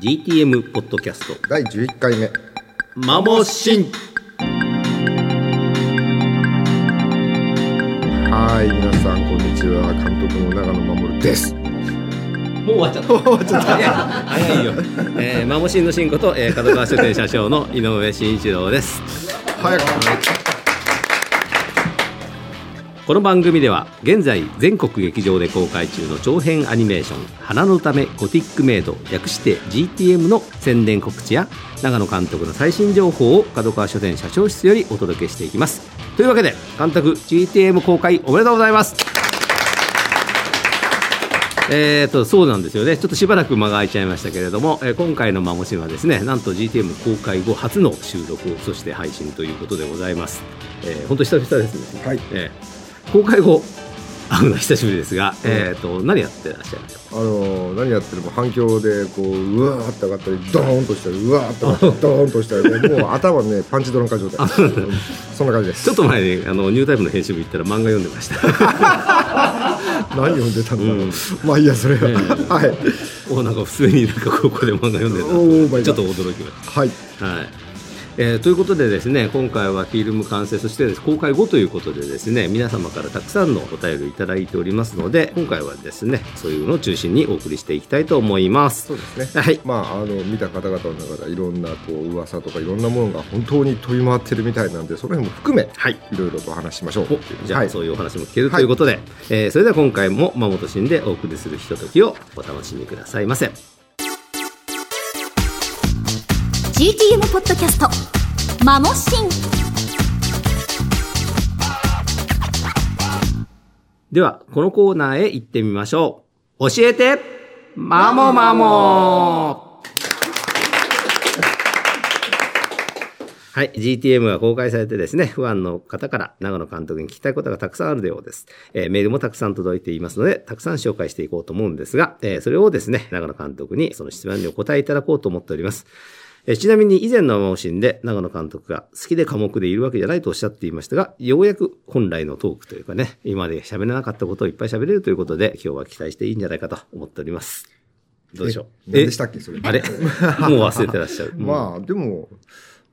GTM ポッドキャスト第11回目マモシンはい皆さんこんにちは監督の長野守ですもう終わっちゃった。終わっちゃった。早いよ。えー、マモシンの新こと、えー、角川書店社長の井上慎一郎です。早くこの番組では現在全国劇場で公開中の長編アニメーション「花のためゴティックメイド」略して GTM の宣伝告知や長野監督の最新情報を角川書店社長室よりお届けしていきますというわけで監督 GTM 公開おめでとうございますえー、とそうなんですよね、ちょっとしばらく間が空いちゃいましたけれども、えー今回の「マモシン」はですね、なんと GTM 公開後初の収録、そして配信ということでございます。えー、本当、久々ですね。はいえー公開後会うのは久しぶりですが、えー、と何やってらっしゃいますか？あの何やってるも反響でこううわーって上がったりドーンとしたりうわーって上がったり ドーンとしたりもう頭ねパンチドランカ状態。うんそんな感じです。ちょっと前にあのニュータイプの編集部行ったら漫画読んでました。何読んでたんだろう、うん。まあいいやそれは、えはい。おなんか普通になんかここで漫画読んでたちょっと驚きました。はい。はいえーということでですね今回はフィルム完成そして公開後ということでですね皆様からたくさんのお便りいただいておりますので今回はですねそういうのを中心にお送りしていきたいと思います。そうですね。はい。まああの見た方々の中でいろんなこう噂とかいろんなものが本当に飛び回ってるみたいなんでその辺も含めはい。いろいろとお話ししましょう。おじゃあ、はい。そういうお話も聞けるということで、えーそれでは今回も馬本慎でお送りするひとときをお楽しみくださいませ GTM ポッドキャストマモシンではこのコーナーへ行ってみましょう教えてマモマモはい。GTM が公開されてですね、ファンの方から長野監督に聞きたいことがたくさんあるようです。えーメールもたくさん届いていますので、たくさん紹介していこうと思うんですが、えーそれをですね、長野監督にその質問にお答えいただこうと思っております。えーちなみに以前のマモシンで長野監督が好きで科目でいるわけじゃないとおっしゃっていましたが、ようやく本来のトークというかね、今まで喋れなかったことをいっぱい喋れるということで、今日は期待していいんじゃないかと思っております。どうでしょう？え何でしたっけそれあれ？もう忘れてらっしゃる。まあでも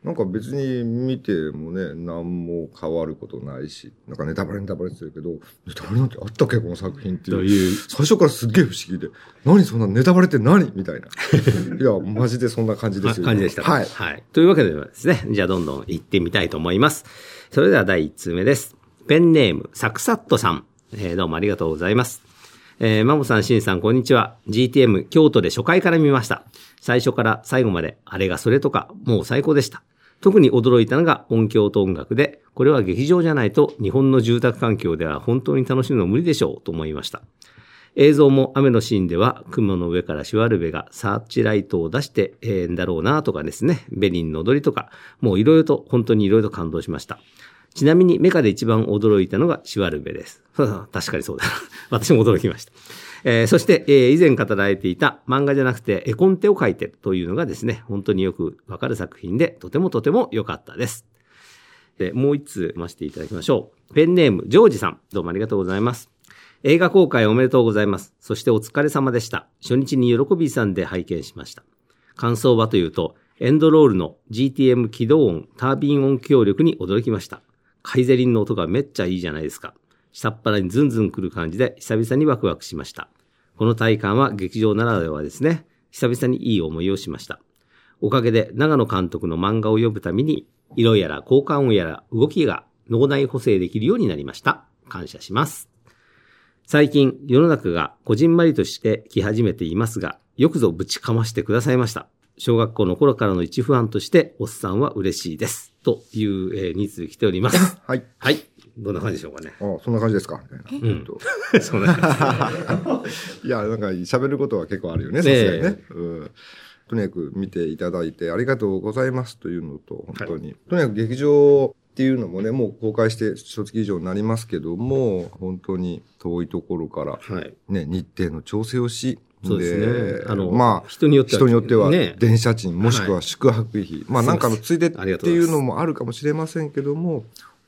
なんか別に見てもね何も変わることないしなんかネタバレネタバレってるけどネタバレなんてあったっけこの作品っていう最初からすっげえ不思議で何そんなネタバレって何？みたいな いやマジでそんな感じですよ感じでした。はいはい。というわけでですね、じゃあどんどん行ってみたいと思います。それでは第1通目です。ペンネーム、サクサットさん。えーどうもありがとうございます。えーマモさん、シンさん、こんにちは。GTM、京都で初回から見ました。最初から最後まで、あれがそれとか、もう最高でした。特に驚いたのが音響と音楽で、これは劇場じゃないと日本の住宅環境では本当に楽しむの無理でしょうと思いました。映像も雨のシーンでは雲の上からシュワルベがサーチライトを出してえーんだろうなとかですね、ベリンの踊りとか、もういろいろと、本当にいろいろ感動しました。ちなみにメカで一番驚いたのがシュワルベです。確かにそうだな。私も驚きました。えーそして、えー以前語られていた漫画じゃなくて絵コンテを書いてというのがですね、本当によくわかる作品で、とてもとても良かったです。で、もう一通読ませていただきましょう。ペンネーム、ジョージさん。どうもありがとうございます。映画公開おめでとうございます。そしてお疲れ様でした。初日に喜びさんで拝見しました。感想はというと、エンドロールの GTM 起動音、タービン音響力に驚きました。カイゼリンの音がめっちゃいいじゃないですか。下っ腹にズンズン来る感じで久々にワクワクしました。この体感は劇場ならではですね。久々にいい思いをしました。おかげで長野監督の漫画を読むために、色やら交換音やら動きが脳内補正できるようになりました。感謝します。最近、世の中がこじんまりとしてき始めていますが、よくぞぶちかましてくださいました。小学校の頃からの一不安として、おっさんは嬉しいです。という、えー、2通来ております。は いはい。どんな感じでしょうかね。あそんな感じですか？みたいな、うん。と。そんな感 いやなんか喋ることは結構あるよねねさすがにね、うん。とにかく見ていただいてありがとうございますというのと本当に、とにかく劇場っていうのもねもう公開して一月以上になりますけども本当に遠いところから、じ。はい。ね、日程の調整をしそうですね。あのまあ、人によっては人によってはね。電車賃、もしくは宿泊費、まあなんかのついでっていうのもあるかもしれませんけども、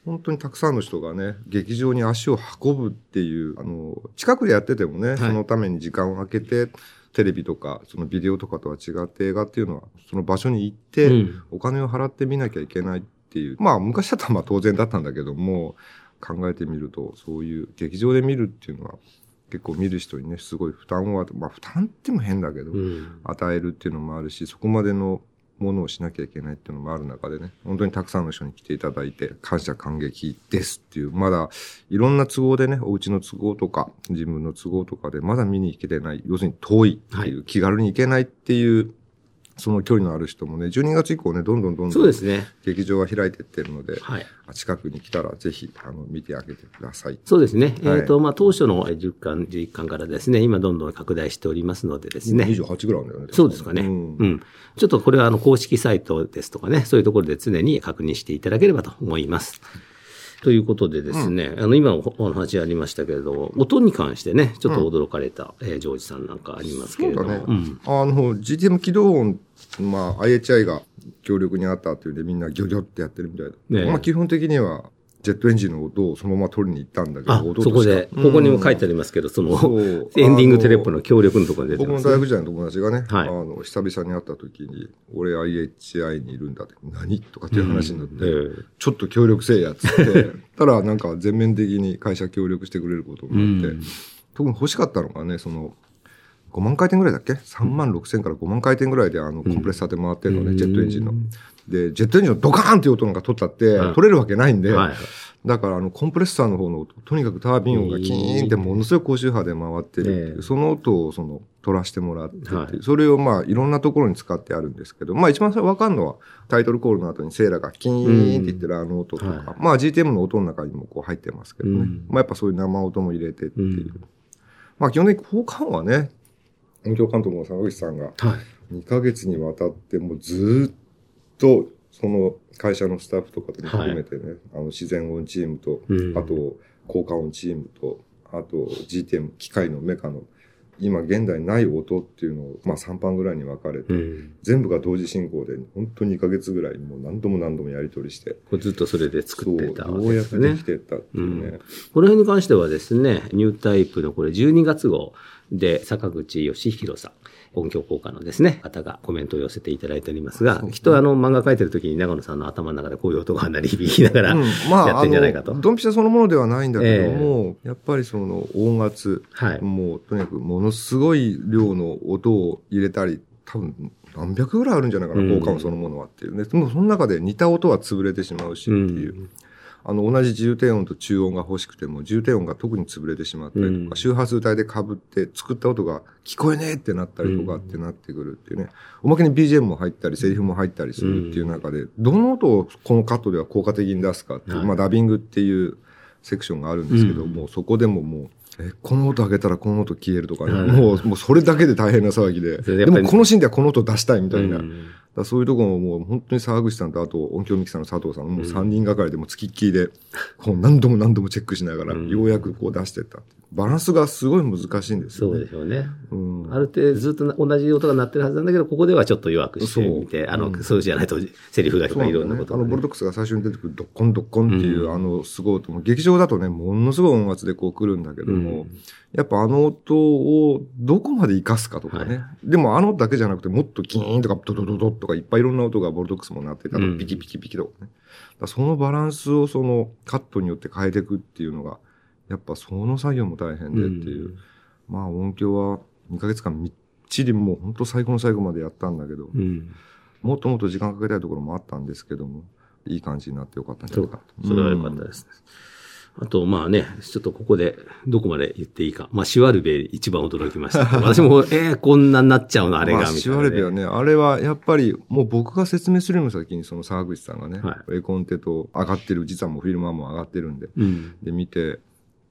本当にたくさんの人がね、劇場に足を運ぶっていう、あの、近くでやっててもね、そのために時間を空けて、テレビとか、そのビデオとかとは違って映画っていうのは、その場所に行って、うんお金を払って見なきゃいけないっていう。まあ、昔だったらまあ当然だったんだけども、考えてみると、そういう劇場で見るっていうのは、結構見る人にね、すごい負担は、まあ負担っても変だけど、うん。与えるっていうのもあるし、そこまでのものをしなきゃいけないっていうのもある中でね、本当にたくさんの人に来ていただいて、感謝感激ですっていう、まだいろんな都合でね、お家の都合とか、自分の都合とかでまだ見に行けてない、要するに遠いっていう、は気軽に行けないっていう、その距離のある人もね、12月以降ね、どんどんどんどんね。劇場が開いていってるので、はい。近くに来たらぜひ、あの、見てあげてください。そうですね。はいえっ、と、まあ、当初の10巻、11巻からですね、今どんどん拡大しておりますのでですね。28ぐらいだよね。そうですかね。ううんん。ちょっとこれはあの公式サイトですとかね、そういうところで常に確認していただければと思います。ということでですね、あの今おお話ありましたけれども、音に関してね、ちょっと驚かれた、えージョージさんなんかありますけれども。そう。ん。あの、GTM 起動音、まあ、IHI が強力にあったっていうんで、みんなギョギョってやってるみたいだ。ねえ。まあ、基本的には、ジェットエンジンの音をそのまま取りに行ったんだけど、そこで、ここにも書いてある。りますけど、その、エンディングテレップの協力のところに出て僕ます、ね。の大学時代の友達がね、はい。あの、久々に会った時に、俺 IHI にいるんだって、何とかっていう話になって、ええ。ちょっと協力せえやっつって、たらなんか全面的に会社協力してくれることになって、うん。特に欲しかったのがね、その、5万回転ぐらいだっけ ?3 万6千から5万回転ぐらいであの、コンプレッサーで回ってるのね、うん。ジェットエンジンの。で、ジェットエンジンのドカーンっていう音なんか取ったって、うん取れるわけないんで、はい。だからあの、コンプレッサーの方の音、とにかくタービン音がキーンってものすごい高周波で回ってるってその音をその、取らせてもらってはい。それをまあ、いろんなところに使ってあるんですけど、まあ一番わかるのは、タイトルコールの後にセーラがキーンって言ってるあの音とか、うんはい。まあ GTM の音の中にもこう入ってますけどね。うん。まあやっぱそういう生音も入れてっていう。うん。まあ基本的に効果音はね、音響監督の坂口さんがはい。2ヶ月にわたってもうずーっとその会社のスタッフとかとも含めてね、あの自然音チームと、うんあと効果音チームと、あと GTM 機械のメカの今現代ない音っていうのをまあ3班ぐらいに分かれて、うん。全部が同時進行で本当に2ヶ月ぐらいもう何度も何度もやり取りして、ずっとそれで作ってたわけですねくでき。てったっていうね。この辺に関してはですね、ニュータイプのこれ12月号で坂口義弘さん、音響効果のですね、方がコメントを寄せていただいておりますが、きっとあの漫画描いてる時に長野さんの頭の中でこういう音が鳴り響きながら、うんやってんじゃないかと。ドンピシャそのものではないんだけども、やっぱりその音圧、はい。もうとにかくものすごい量の音を入れたり、多分何百ぐらいあるんじゃないかな、うん効果音そのものはっていうね。でもその中で似た音は潰れてしまうしっていう。うんあの、同じ重低音と中音が欲しくても、重低音が特に潰れてしまったりとか、うん。周波数帯で被って作った音が聞こえねえってなったりとかってなってくるっていうね。おまけに BGM も入ったり、セリフも入ったりするっていう中で、どの音をこのカットでは効果的に出すかっていう、はい。まあダビングっていうセクションがあるんですけど、うん。もうそこでももう、え、この音上げたらこの音消えるとかね、はい。もう、もうそれだけで大変な騒ぎで、でもこのシーンではこの音出したいみたいな。うんだそういうところももう本当に沢口さんとあと音響ミキサーの佐藤さんもう3人がかりでもう付きっきりで、こう何度も何度もチェックしながら、うん。ようやくこう出してった。バランスがすごい難しいんですよね。そうでしょうね。うん。ある程度ずっと同じ音が鳴ってるはずなんだけど、ここではちょっと弱くしてみて、そうあの、うん。そうじゃないとセリフがとかいろんなことがね。あの、ボルトックスが最初に出てくるドッコンドッコンっていう、うん。あの、すごい音も、劇場だとね、ものすごい音圧でこう来るんだけども、うん。やっぱあの音をどこまで活かすかとかね。でもあの音だけじゃなくて、もっとキーンとかドドドドとかいっぱいいろんな音がボルトックスも鳴ってたうんり、ピキピキピキとかね。だからそのバランスをそのカットによって変えていくっていうのが、やっぱその作業も大変でっていう。まあ音響は2ヶ月間みっちりもう本当最後の最後までやったんだけど、うん。もっともっと時間かけたいところもあったんですけども、いい感じになってよかったんじゃないかと。それは良かったですね。あと、まあね、ちょっとここでどこまで言っていいか。まあ、シワルベ一番驚きました。私も、えー、こんなになっちゃうの、あれが、みたいな、ワレベはね、あれはやっぱりもう僕が説明するよりも先にその沢口さんがね、は絵コンテと上がってる、実はもうフィルマーも上がってるんで、うん。で見て、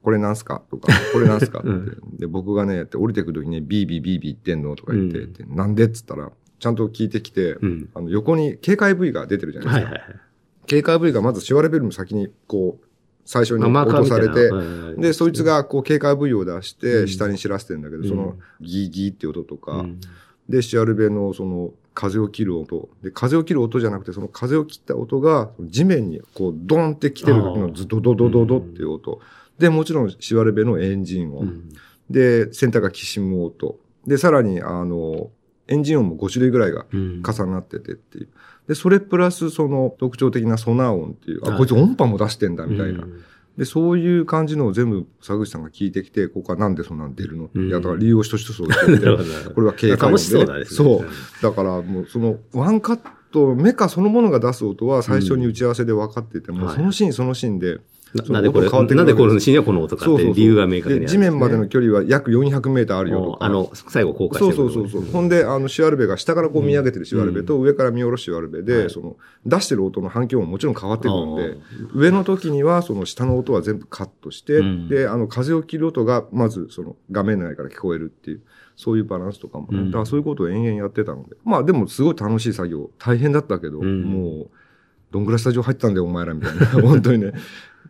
これなんすか？とか、これなんすか？って、うんで、僕がね、って降りてくるときにビービービービー言ってんのとか言って、うんでなんでっつったら、ちゃんと聞いてきて、うん。あの横に警戒部位が出てるじゃないですか。はいはいはい。警戒部位がまずシワレベルの先にこう、最初に落とされて、で、そいつがこう警戒部位を出しうて、ん。下に知らせてんだけど、うん。そのギーギーって音とか、うん。で、シアルベのその風を切る音。で、風を切る音じゃなくて、その風を切った音が地面にこうドンって来てる時のズドドドドドっていう音。で、もちろんシワルベのエンジン音。うん。で、センターがきしむ音。で、さらに、あの、エンジン音も5種類ぐらいがうん。重なっててっていう。で、それプラスその特徴的なソナー音っていう、あ、はい。こいつ音波も出してんだみたいな。うん。で、そういう感じのを全部坂口さんが聞いてきて、ここはなんでそんなの出るの？って、うん。いや、だから理由を一つ一つ教えてこれは警戒音で、そうだですね。そう。だからもうそのワンカット、メカそのものが出す音は最初に打ち合わせで分かってても、はい。そのシーンそのシーンで、ななんでこれ、なんでこのシーンにはこの音かって理由が明確にね、地面までの距離は約400メーターあるよあの、最後公開してるそうそうそう。ほんで、あの、シュアルベが下からこう見上げてるシュアルベと、上から見下ろすシュアルベで、はい。その、出してる音の反響ももちろん変わってくるんあで、上の時には、その下の音は全部カットして、うん。で、あの、風を切る音が、まず、その、画面内から聞こえるっていう、そういうバランスとかもね、うん。だからそういうことを延々やってたので。まあ、でも、すごい楽しい作業。大変だったけど、うん。もう、どんぐらいスタジオ入ったんだよ、お前ら、みたいな。本当にね。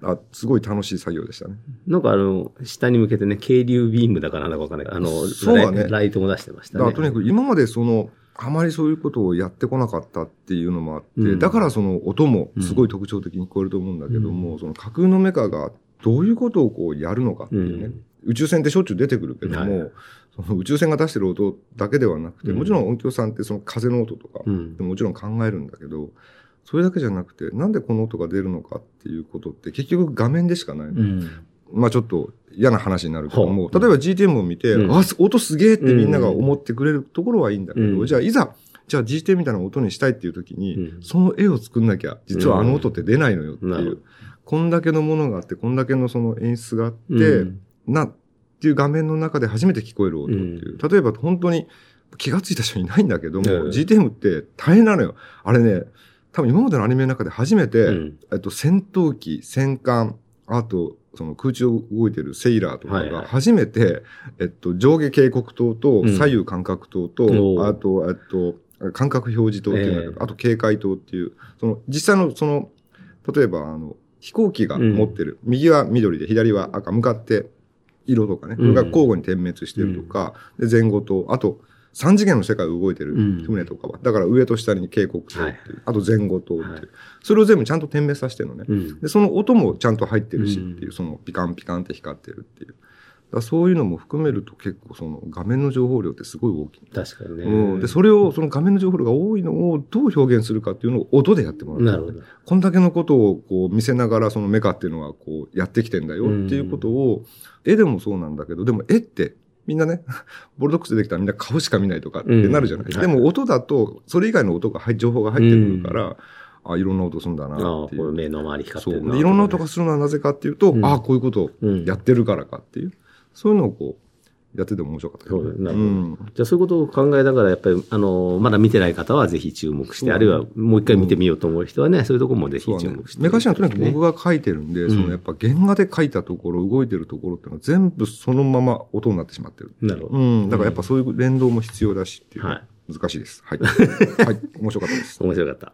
あ、すごい楽しい作業でしたね。なんかあの、下に向けてね、渓流ビームだからなんだかわかんないあの、そうだねライトも出してましたね。とにかく今までその、あまりそういうことをやってこなかったっていうのもあって、うんだからその音もすごい特徴的に聞こえると思うんだけども、その架空のメカがどういうことをこうやるのかっていうね、うん宇宙船ってしょっちゅう出てくるけども、はいその宇宙船が出してる音だけではなくて、うんもちろん音響さんってその風の音とか、うん。もちろん考えるんだけど、それだけじゃなくて、なんでこの音が出るのかっていうことって結局画面でしかないの。うん。まあちょっと嫌な話になるけども、例えば GTM を見て、うん。あ、音すげえってみんなが思ってくれるところはいいんだけど、うん。じゃあいざ、じゃあ GTM みたいな音にしたいっていう時に、うん。その絵を作んなきゃ、実はあの音って出ないのよっていう、こんだけのものがあって、こんだけのその演出があって、うん。な、っていう画面の中で初めて聞こえる音っていう。例えば本当に気がついた人いないんだけども、ええ。GTM って大変なのよ。あれね、多分今までのアニメの中で初めて、うん。えっと、戦闘機、戦艦、あと、その空中を動いてるセイラーとかがはいはい。初めて、えっと、上下警告灯とうん。左右感覚灯と、おー。あと、えっと、感覚表示灯っていうんだけど、ええ。あと警戒灯っていう、その、実際のその、例えば、あの、飛行機が持ってる、右は緑で左は赤、向かって色とかね、それが交互に点滅してるとか、で、前後と、あと、三次元の世界を動いてるうん船とかは、だから上と下に警告灯っていう、はいあと前後灯っていう、はいそれを全部ちゃんと点滅させてるのね。うん。で、その音もちゃんと入ってるしうんっていう、そのピカンピカンって光ってるっていう。だそういうのも含めると結構その画面の情報量ってすごい大きい。確かにね。うん、で、それを、その画面の情報量が多いのをどう表現するかっていうのを音でやってもらう。なるほど。こんだけのことをこう見せながらそのメカっていうのはこうやってきてんだよっていうことを、絵でもそうなんだけど、でも絵ってみんなね、ボルドックスでできたらみんな顔しか見ないとかってなるじゃない。うんでも音だと、それ以外の音が入、情報が入ってくるから、あ、いろんな音するんだなああ、っていう。これ目の周り光って。るな。でいろんな音がするのはなぜかっていうと、うんああ、こういうことをうんやってるからかっていう。そういうのをこう、やってて面白かったねなるほどうん。じゃあそういうことを考えながら、やっぱり、あの、まだ見てない方はぜひ注目して、そうあるいはもう一回見てみようと思う人はね、そういうところもぜひ注目して。メカシはとにかく僕が書いてるんで、んそのやっぱ原画で書いたところ、動いてるところっていうのは全部そのまま音になってしまってる。なるほど。うん。だからやっぱそういう連動も必要だしっていう。はい難しいです。はい。はい。面白かったです。面白かった。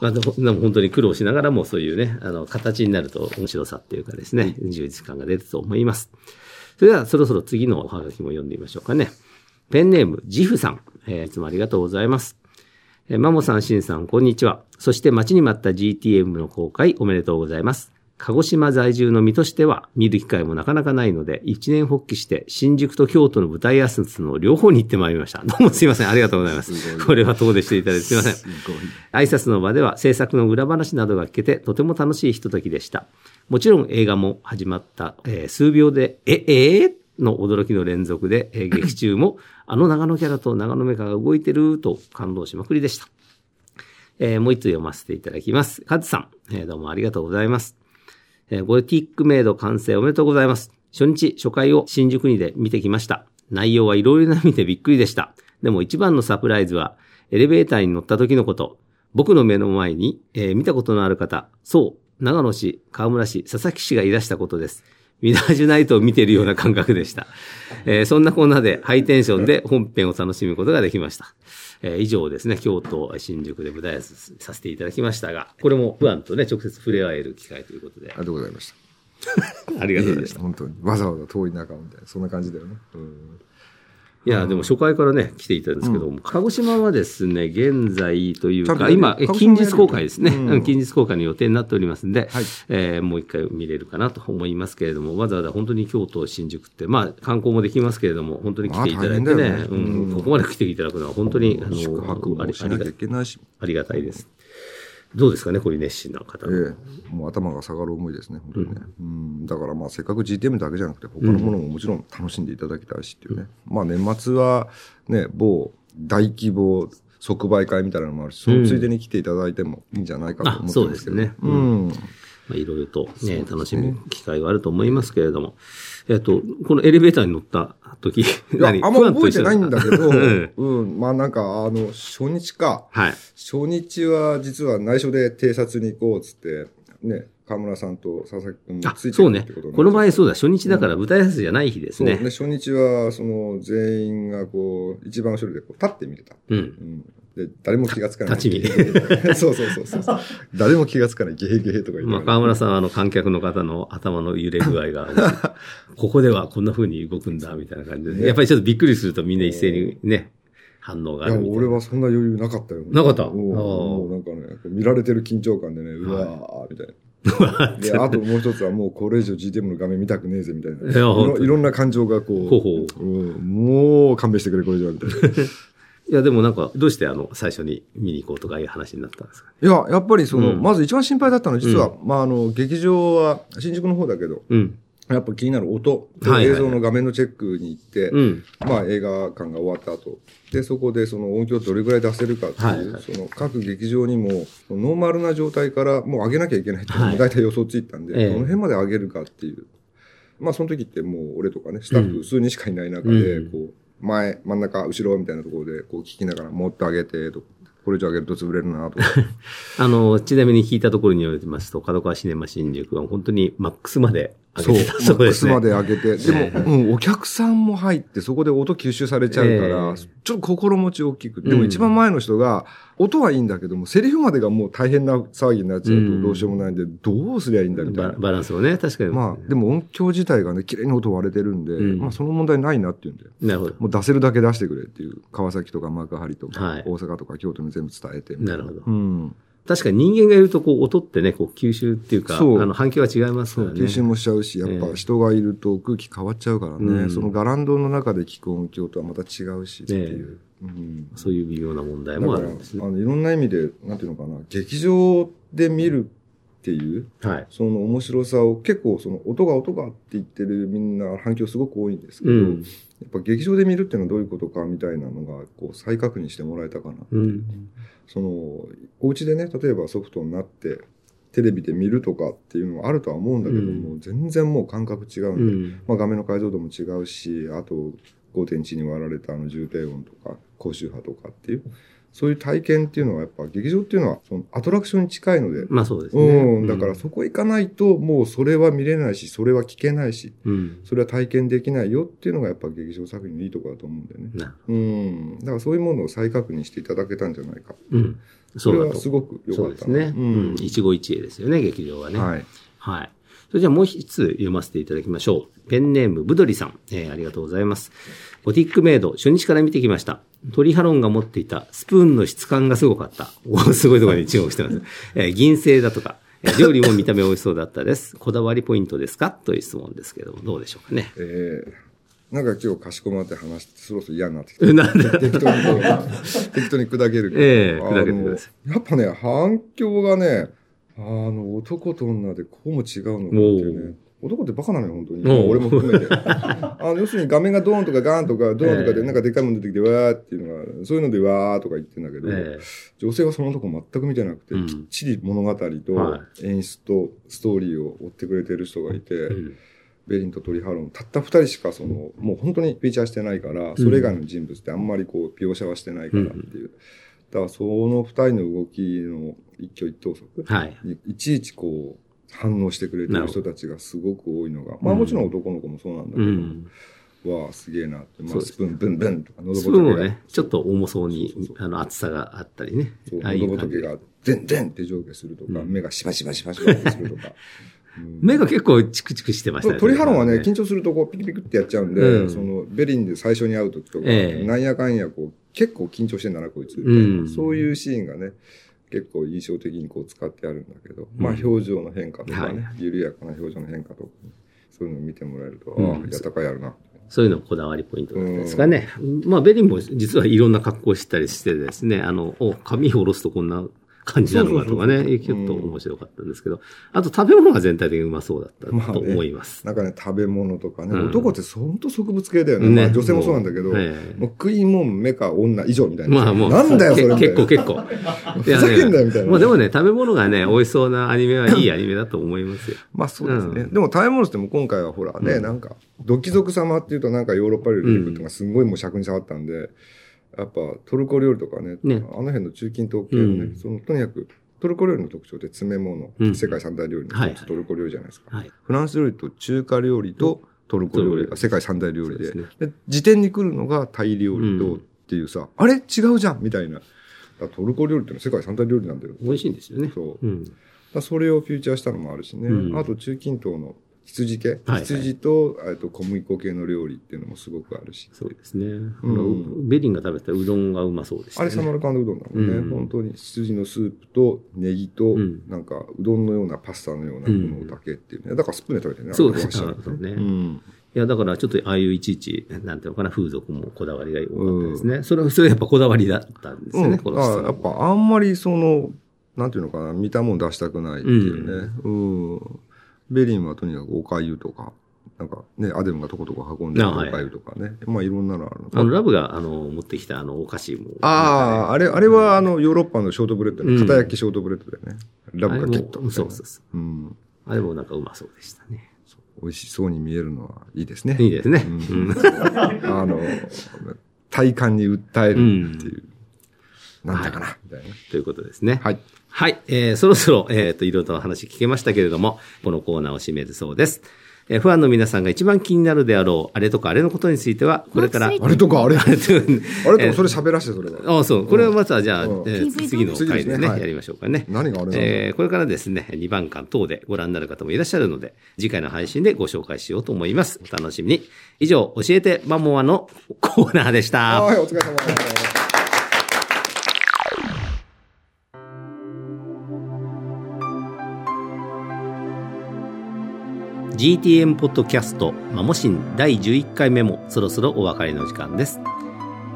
まあ、でもでも本当に苦労しながらもそういうね、あの、形になると面白さっていうかですね、充実感が出ると思います。それではそろそろ次のおはがきも読んでみましょうかね。ペンネーム、ジフさん。えーいつもありがとうございます。えーマモさん、シンさん、こんにちは。そして待ちに待った GTM の公開おめでとうございます。鹿児島在住の身としては見る機会もなかなかないので、一年発起して新宿と京都の舞台挨拶の両方に行ってまいりました。どうもすいません。ありがとうございます。すこれは遠出していただいてすいません。挨拶の場では制作の裏話などが聞けてとても楽しいひとときでした。もちろん映画も始まった、えー数秒で、え、えー？の驚きの連続で、えー劇中も あの長野キャラと長野メカが動いてると感動しまくりでした。えーもう一つ読ませていただきます。カズさん、えーどうもありがとうございます。えーゴティックメイド完成おめでとうございます。初日、初回を新宿にで見てきました。内容はいろいろな意味でびっくりでした。でも一番のサプライズは、エレベーターに乗った時のこと。僕の目の前に、えー見たことのある方、そう、長野市、河村市、佐々木市がいらしたことです。ミラージュナイトを見ているような感覚でした。えーそんなこんなでハイテンションで本編を楽しむことができました。えー以上ですね、京都、新宿で舞台挨拶させていただきましたが、これも不安とね、直接触れ合える機会ということでありが、とうございました。ありがとうございました。本当に。わざわざ遠い中みたいな、そんな感じだよね。うん。いや、でも初回からね、来ていたんですけども、鹿児島はですね、現在というか、今、近日公開ですね。うん。うん近日公開の予定になっておりますんで、はい。えーもう一回見れるかなと思いますけれども、わざわざ本当に京都、新宿って、まあ、観光もできますけれども、本当に来ていただいてね、まあね。うんうん。ここまで来ていただくのは本当に、あの、ありがたいです。どうですかね、こういう熱心な方。ええ。もう頭が下がる思いですね、本当にね。うん、だからまあせっかく GTM だけじゃなくて、他のものももちろん楽しんでいただきたいしっていうね。まあ年末はね、某大規模即売会みたいなのもあるし、そのついでに来ていただいてもいいんじゃないかと思ってますけど、うですね。うん。まあ、いろいろとね、楽しむ機会があると思いますけれども、えっと、このエレベーターに乗った時、いや、あんま覚えてないんだけど、う んうん、まあなんか、あの、初日か。はい。初日は実は内緒で偵察に行こうっつって、ね、河村さんと佐々木君もあ、ついてそうねるってこと。この場合そうだ、初日だから舞台挨拶じゃない日ですね。そうね、初日は、その、全員がこう、一番後ろでこう立って見てた。う。うんん。で、誰も気がつかない。立ち見 そうそうそうそう。誰も気がつかない。ゲヘゲヘとか言って。まあ、河村さんはあの観客の方の頭の揺れ具合が、ここではこんな風に動くんだ、みたいな感じで、ねやっぱりちょっとびっくりするとみんな一斉にね、反応があるみたいな。俺はそんな余裕なかったよ。なかった？もうなんかね、見られてる緊張感でね、うわー、みたいな。で、あともう一つはもうこれ以上 GTM の画面見たくねえぜ、みたいな。いろんな感情がこう、ほうほううんもう勘弁してくれ、これ以上、みたいな。いや、でもなんか、どうしてあの、最初に見に行こうとかいう話になったんですかいや、やっぱりその、うん。まず一番心配だったのは、実は、まあ、あの、劇場は新宿の方だけど、うん。やっぱ気になる音、映像の画面のチェックに行って、うん。まあ映画館が終わった後、で、そこでその音響どれぐらい出せるかっていう、はいはいその各劇場にも、ノーマルな状態からもう上げなきゃいけないっていう大体予想ついてたんで、ええ。どの辺まで上げるかっていう。まあその時ってもう俺とかね、スタッフ数人しかいない中で、うん。こう、前、真ん中、後ろみたいなところで、こう聞きながら、持ってあげて、と、これ以上上げると潰れるな、と。あの、ちなみに聞いたところによりますと、角川シネマ新宿は本当にマックスまで上げてたマそうですね。ックスまで上げて。でも、うん、お客さんも入って、そこで音吸収されちゃうから、ええちょっと心持ち大きく。でうんも一番前の人が、音はいいんだけども、セリフまでがもう大変な騒ぎになっちゃううんとどうしようもないんで、どうすりゃいいんだみたいバな。バランスをね、確かに。まあ、でも音響自体がね、綺麗に音割れてるんで、うんまあその問題ないなっていうんで。なるほど。もう出せるだけ出してくれっていう、川崎とか幕張とか、はい大阪とか京都に全部伝えて。なるほど。うん。確かに人間がいると、こう、音ってね、こう、吸収っていうか、そうあの、反響は違いますからね。吸収もしちゃうし、やっええぱ人がいると空気変わっちゃうからね、うんそのガランドの中で聞く音響とはまた違うしっていう。うんそういう微妙な問題もあるんですね。あの、いろんな意味で、なんていうのかな、劇場で見るっていう、はい。その面白さを結構その音が音がって言ってるみんな反響すごく多いんですけど、うん。やっぱ劇場で見るっていうのはどういうことかみたいなのがこう再確認してもらえたかな。うん。その、お家でね、例えばソフトになって、テレビで見るとかっていうのはあるとは思うんだけども、全然もう感覚違うんで、うん。まあ、画面の解像度も違うし、あと5.1に割られたあの重低音とか高周波とかっていう、そういう体験っていうのはやっぱ劇場っていうのはそのアトラクションに近いので、まあそうですね。うん、だからそこ行かないともうそれは見れないし、それは聞けないし、うん。それは体験できないよっていうのがやっぱ劇場作品のいいところだと思うんだよね。なうん。だからそういうものを再確認していただけたんじゃないか。うん。そ。れはすごく良かったな。そうですね。うん。一期一会ですよね、劇場はね。はい。はい。それじゃあもう一つ読ませていただきましょう。ペンネーム、ブドリさん。えーありがとうございます。ボティックメイド、初日から見てきました。トリハロンが持っていたスプーンの質感がすごかった。おすごいところに注目してます。えー銀製だとか、えー料理も見た目美味しそうだったです。こだわりポイントですか？という質問ですけども、どうでしょうかね。えーなんか今日かしこまって話して、そろそろ嫌になってきた。えなんで適当に適当に砕けるけど。ええあの砕けてくださやっぱね、反響がね、あの、男と女でこうも違うのかっていうね。男ってバカなのよ、本当に。俺も含めて。あの、要するに画面がドーンとかガーンとか、ドーンとかでええなんかでっかいもの出てきて、わーっていうのが、そういうのでわーとか言ってんだけど、え女性はそのとこ全く見てなくて、うんきっちり物語とは演出とストーリーを追ってくれてる人がいて、ベリンとトリハロン、たった二人しかその、もう本当にフィーチャーしてないから、それ以外の人物ってあんまりこう、描写はしてないからっていう。だからその二人の動きの一挙一投足はい。にいちいちこう、反応してくれてる人たちがすごく多いのが、まあもちろん男の子もそうなんだけうど、ん。わあ、すげえなって、まあスプーンブンブンとか、喉スプーン仏が、をね、ちょっと重そうにあの、厚さがあったりね。喉仏が、デンデンって上下するとか、うん。目がシバシバシバシバってするとか、目が結構チクチクしてましたね。鳥ハロンはね、緊張するとこうピクピクってやっちゃうんで、うんそのベリンで最初に会う時とか、ええなんやかんやこう、結構緊張してんだな、こいつ。そういうシーンがね、結構印象的にこう使ってあるんだけど、うん。まあ表情の変化とかね、はい。緩やかな表情の変化とか、そういうのを見てもらえると、うん。ああ、やったかいあるな。そういうのこだわりポイントだったんですかね。まあ、ベリンも実はいろんな格好をしたりしてですね、あの、お、髪を下ろすとこんな感じなのかとかね、ちょっと面白かったんですけど、あと食べ物が全体的にうまそうだったと思います。なんかね、食べ物とかね、うん男って本当植物系だよね。ねまあ女性もそうなんだけど、もう食いもん、目か女以上みたいな。まあもう、なんだよ、それ結構結構。ふざけんなよみたいなまあでもね、食べ物がね、美味しそうなアニメはいいアニメだと思いますよ。まあそうですね。うんでも食べ物っても今回はほらね、うんなんか、土貴族様っていうとなんかヨーロッパ料理出てくるっていうのがすんごいもう尺に触ったんで、やっぱトルコ料理とかね、ねあの辺の中近東系のね、うんそのとにかくトルコ料理の特徴って詰め物、うん世界三大料理のトルコ料理じゃないですか。はい。フランス料理と中華料理とトルコ料理が世界三大料理で、ですで時点に来るのがタイ料理とうんっていうさ、あれ？違うじゃんみたいな。トルコ料理ってのは世界三大料理なんだよ。美味しいんですよね。そう。うん。だそれをフューチャーしたのもあるしね。うんあと中近東の羊系、はい羊と,、えっと小麦粉系の料理っていうのもすごくあるし。そうですね。うんベリンが食べたうどんがうまそうでしたね。あれサマルカンドうどんだもんね、うん本当に羊のスープとネギと、うんなんかうどんのようなパスタのようなものだけっていうね。だからスプーンで食べてね。そうですあれそうねうん。いや、だからちょっとああいういちいち、なんていうのかな、風俗もこだわりが多かったですね。それは、それやっぱこだわりだったんですよね、うん、こやっぱあんまりその、なんていうのかな、見たもん出したくないっていうね。うん。ベリンはとにかくおかゆとか、なんかね、アデムがとことこ運んでるおかゆとかね。まあいろんなのあるのあの、ラブが、あの、持ってきた、あの、お菓子も。ああ、あれ、あれはあの、ヨーロッパのショートブレッドね。うん片焼きショートブレッドでね。ラブがケットみたいな。そうそうそう。うん。あれもなんかうまそうでしたね。美味しそうに見えるのはいいですね。いいですね。あの、体感に訴えるっていう。なんだかな、みたいな。ということですね。はい。はい。えー、そろそろ、えっ、と、いろいろと話聞けましたけれども、このコーナーを締めるそうです。えー、ファンの皆さんが一番気になるであろう、あれとかあれのことについては、これから、祭あれとかあれ？あれとあれとかそれ喋らせて、それは。あそう。これはまずはじゃあ、うんえー次の回でね、ねはいやりましょうかね。何があれえーこれからですね、2番間等でご覧になる方もいらっしゃるので、次回の配信でご紹介しようと思います。お楽しみに。以上、教えてマモアのコーナーでした。はい、お疲れ様です。GTM ポッドキャスト、マモシン第11回目もそろそろお別れの時間です。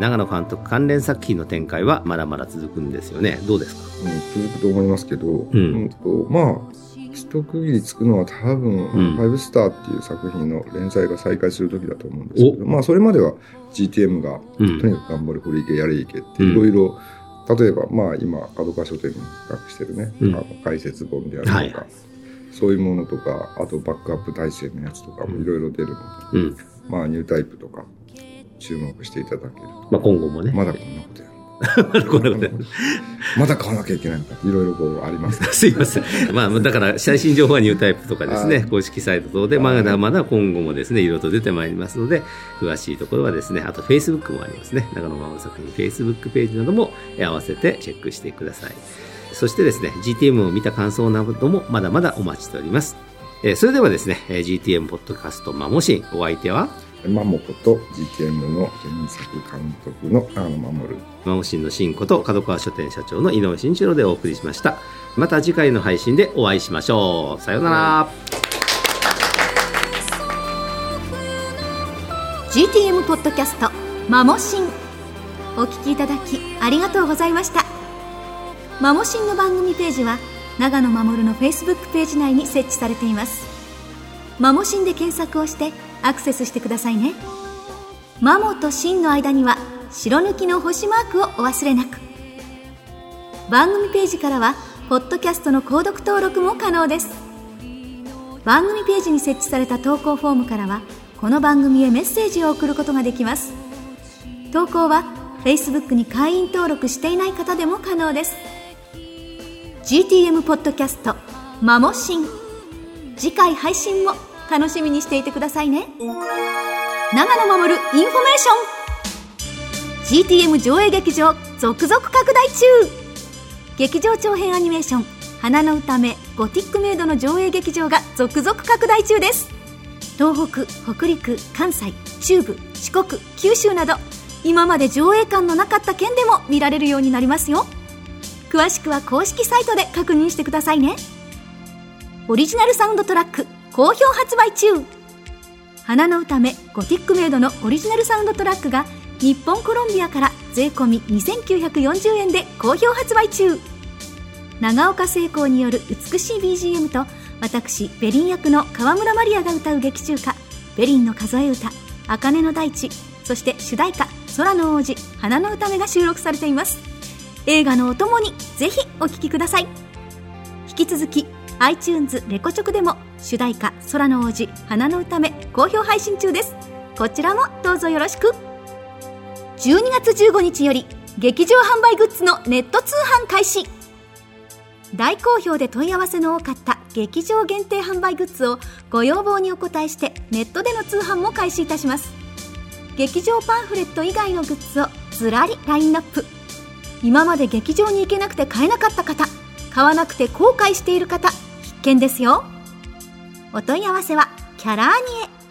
長野監督関連作品の展開はまだまだ続くんですよね。どうですか？うん、続くと思いますけど、ん。うんとまあ、一区切りつくのは多分、ん。ファイブスターっていう作品の連載が再開する時だと思うんですけど、まあ、それまでは GTM が、うん。とにかく頑張る、フリー系やれいけって、うん。いろいろ、例えば、まあ、今、角川書店に企画してるね、うん。あの解説本であるとか、はいそういうものとか、あとバックアップ体制のやつとかもいろいろ出るので、うん。まあ、ニュータイプとか、注目していただけると。まあ今後もね。まだこんなことやる。こんなことやる まだ買わなきゃいけないのかいろいろこうありますね すいません。まあ、だから、最新情報はニュータイプとかですね、はい公式サイト等で、まだまだ今後もですね、いろいろと出てまいりますので、詳しいところはですね、あと Facebook もありますね。長野真央作品 Facebook ページなどもえ合わせてチェックしてください。そしてですね、GTM を見た感想などもまだまだお待ちしております。えーそれではですね、えー GTM ポッドキャストマモシン、お相手は、マモコと GTM の原作監督の長野守。マモシンの新子と角川書店社長の井上慎一郎でお送りしました。また次回の配信でお会いしましょう。さようなら。GTM ポッドキャストマモシンお聞きいただきありがとうございましたマモシンの番組ページは長野守の Facebook ページ内に設置されています。マモシンで検索をしてアクセスしてくださいね。マモとシンの間には白抜きの星マークをお忘れなく。番組ページからはポッドキャストの購読登録も可能です。番組ページに設置された投稿フォームからはこの番組へメッセージを送ることができます。投稿は Facebook に会員登録していない方でも可能です。GTM ポッドキャスト「マモシン」次回配信も楽しみにしていてくださいね。永野護インフォメーション。GTM 上映劇場続々拡大中。劇場長編アニメーション「花の詩女ゴティックメイドの上映劇場が続々拡大中です。東北北陸関西中部四国九州など今まで上映館のなかった県でも見られるようになりますよ。詳しくは公式サイトで確認してくださいね。オリジナルサウンドトラック好評発売中。花の歌めゴティックメイドのオリジナルサウンドトラックが日本コロンビアから税込2940円で好評発売中。長岡製鋼による美しい BGM と私ベリン役の川村マリアが歌う劇中歌「ベリンの数え歌」「茜の大地」そして主題歌「空の王子花の歌め」が収録されています。映画のお供にぜひお聴きください。引き続き iTunes レコチョクでも主題歌「空の王子花の歌め」好評配信中です。こちらもどうぞよろしく。12月15日より劇場販売グッズのネット通販開始。大好評で問い合わせの多かった劇場限定販売グッズをご要望にお答えしてネットでの通販も開始いたします。劇場パンフレット以外のグッズをずらりラインナップ。今まで劇場に行けなくて買えなかった方買わなくて後悔している方必見ですよ。お問い合わせはキャラーニエ。